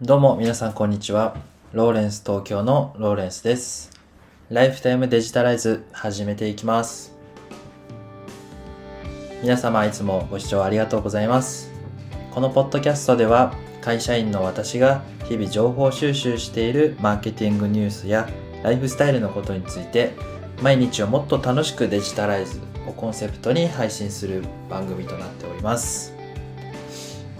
どうも皆さんこんにちは。ローレンス東京のローレンスです。ライフタイムデジタライズ始めていきます。皆様いつもご視聴ありがとうございます。このポッドキャストでは会社員の私が日々情報収集しているマーケティングニュースやライフスタイルのことについて毎日をもっと楽しくデジタライズをコンセプトに配信する番組となっております。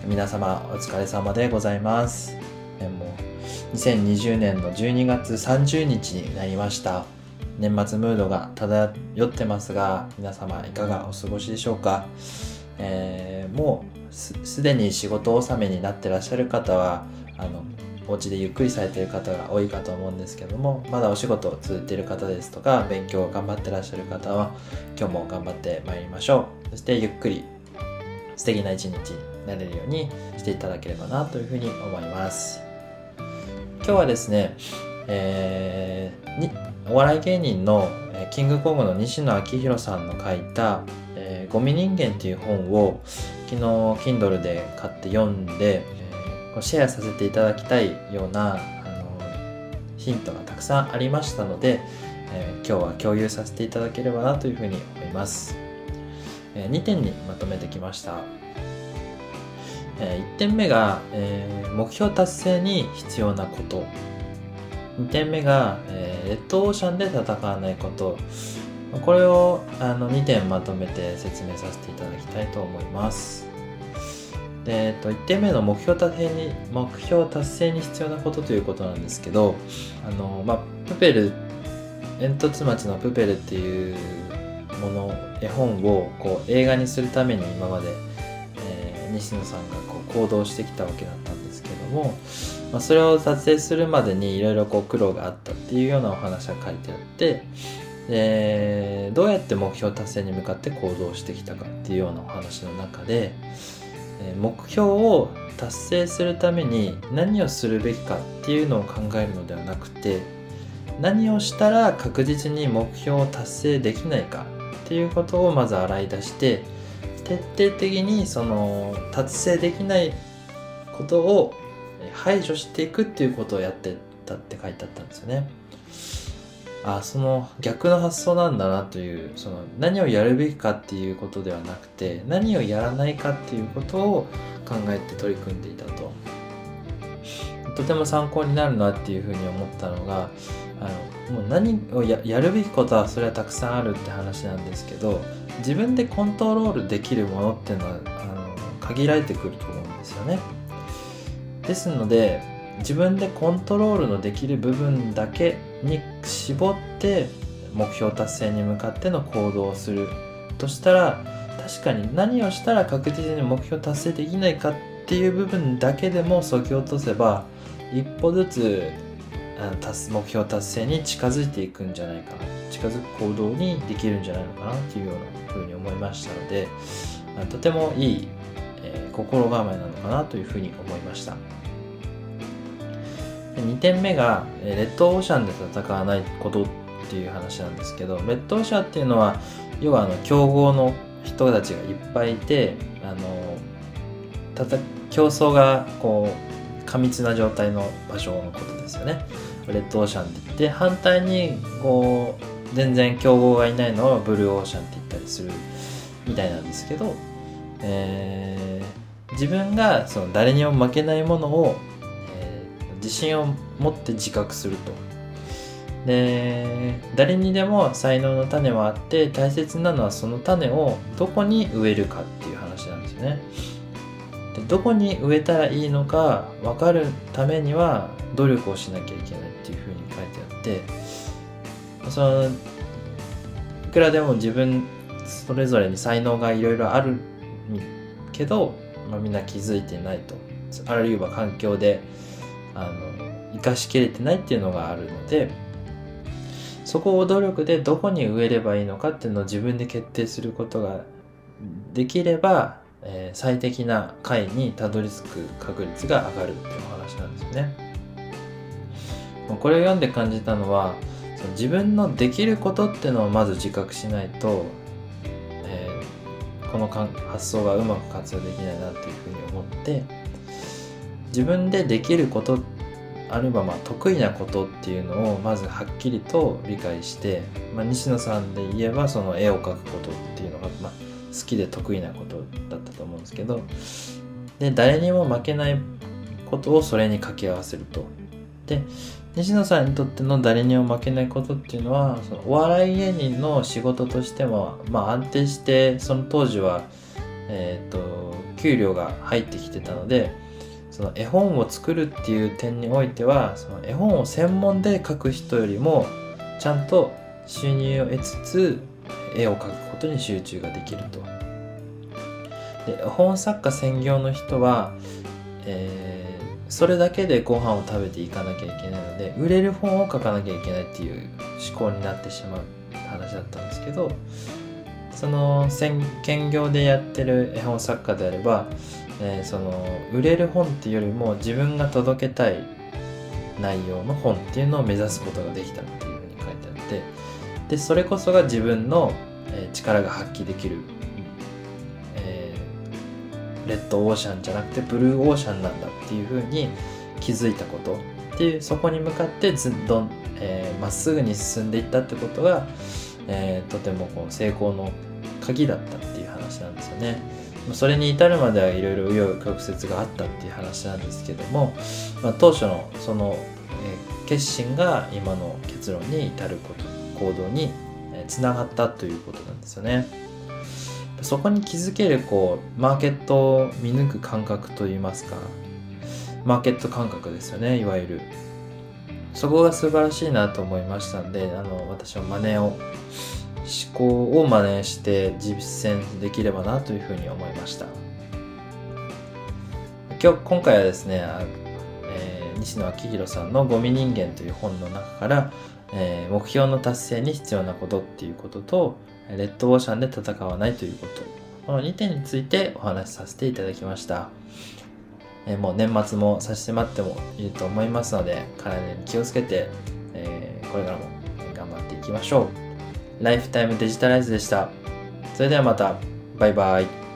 皆様お疲れ様でございます。もう2020年の12月30日になりました。年末ムードが漂ってますが、皆様いかがお過ごしでしょうか？えーもうすでに仕事納めになってらっしゃる方は、あの、お家でゆっくりされている方が多いかと思うんですけども、まだお仕事を続いている方ですとか、勉強を頑張ってらっしゃる方は、今日も頑張ってまいりましょう。そしてゆっくり素敵な一日なれるようにしていただければなというふうに思います。今日はですね、えーにお笑い芸人のキングコングの西野昭弘さんの書いた「えーゴミ人間」っていう本を昨日 Kindle で買って読んで、えーシェアさせていただきたいようなあのヒントがたくさんありましたので、えー今日は共有させていただければなというふうに思います。え2点にまとめてきました。え1点目が、え目標達成に必要なこと。2点目が、えレッドオーシャンで戦わないこと。これをあの2点まとめて説明させていただきたいと思います。でえっと、1点目の目標達成に目標達成に必要なことということなんですけどあの、まあ、プペル煙突町のプペルっていうもの絵本をこう映画にするために今まで、え西野さんが行動してきたわけだったんですけども、まあ、それを撮影するまでにいろいろ苦労があったっていうようなお話が書いてあってでどうやって目標達成に向かって行動してきたかっていうようなお話の中で、え目標を達成するために何をするべきかっていうのを考えるのではなくて何をしたら確実に目標を達成できないかっていうことをまず洗い出して徹底的にその達成できないことを排除していくっていうことをやってたって書いてあったんですよね。あその逆の発想なんだなというその何をやるべきかっていうことではなくて何をやらないかっていうことを考えて取り組んでいたととても参考になるなっていうふうに思ったのがあのもう何をややるべきことはそれはたくさんあるって話なんですけど自分でコントロールできるものっていうのはあの限られてくると思うんですよね。ですので自分でコントロールのできる部分だけに絞って目標達成に向かっての行動をするとしたら確かに何をしたら確実に目標達成できないかっていう部分だけでもそぎ落とせば一歩ずつあの達目標達成に近づいていくんじゃないかな。近づく行動にできるんじゃないのかなっていうようなふうに思いましたのでとてもいい、えー心構えなのかなというふうに思いました。2点目がえーレッドオーシャンで戦わないことっていう話なんですけどレッドオーシャンっていうのは要はあの競合の人たちがいっぱいいてあのたた競争がこう過密な状態の場所のことですよね。レッドオーシャンって言って反対にこう全然競合がいないのはブルーオーシャンって言ったりするみたいなんですけど、えー自分がその誰にも負けないものを、えー自信を持って自覚すると。で誰にでも才能の種はあって大切なのはその種をどこに植えるかっていう話なんですよね。どこに植えたらいいのか分かるためには努力をしなきゃいけないっていうふうに書いてあってそのいくらでも自分それぞれに才能がいろいろあるけど、まあ、みんな気づいてないとあるいは環境であの生かしきれてないっていうのがあるのでそこを努力でどこに植えればいいのかっていうのを自分で決定することができれば、えー最適な回にたどり着く確率が上がるっていうお話なんですよね。これを読んで感じたのはその自分のできることっていうのをまず自覚しないと、えーこのかん発想がうまく活用できないなっていうふうに思って自自分でできることあるいはまあ得意なことっていうのをまずはっきりと理解して、まあ、西野さんで言えばその絵を描くことっていうのが、まあ、好きで得意なことだったと思うんですけどで誰にも負けないことをそれに掛け合わせると。で西野さんにとっての誰にも負けないことっていうのはそのお笑い芸人の仕事としても、まあ、安定してその当時は、えーと、給料が入ってきてたのでその絵本を作るっていう点においてはその絵本を専門で描く人よりもちゃんと収入を得つつ絵を描くことに集中ができると。で本作家専業の人は、えーそれだけでご飯を食べていかなきゃいけないので売れる本を書かなきゃいけないっていう思考になってしまう話だったんですけどその兼業でやってる絵本作家であれば、えー、その売れる本っていうよりも自分が届けたい内容の本っていうのを目指すことができたってでそれこそが自分の力が発揮できるえレッドオーシャンじゃなくてブルーオーシャンなんだっていうふうに気づいたことっていうそこに向かってずっとま、えー、っすぐに進んでいったってことが、えー、とてもこう成功の鍵だったっていう話なんですよね。それに至るまではいろいろ紆余曲折があったっていう話なんですけども、まあ、当初のその、え、決心が今の結論に至ること行動につながったということなんですよね。そこに気づけるこうマーケットを見抜く感覚といいますかマーケット感覚ですよねいわゆるそこが素晴らしいなと思いましたんであの私は真似を思考を真似して実践できればなというふうに思いました今日今回はですね、えー、西野昭弘さんの「ゴミ人間」という本の中から、えー、目標の達成に必要なことっていうこととレッドオーシャンで戦わないということ。この2点についてお話しさせていただきました。えー、もう年末も差し迫ってもいると思いますので、体に気をつけて、えー、これからも頑張っていきましょう。ライフタイムデジタライズでした。それではまた。バイバイ。